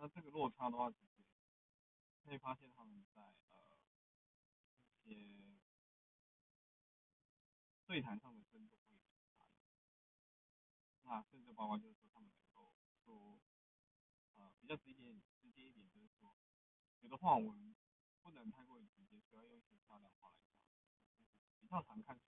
那这个落差的话，其实可以发现他们在呃一些对谈上的深度会大。那甚至包括就是说他们能够说呃比较直接直接一点，就是说有的话我们不能太过于直接，需要用一些漂亮话来讲，比较常看。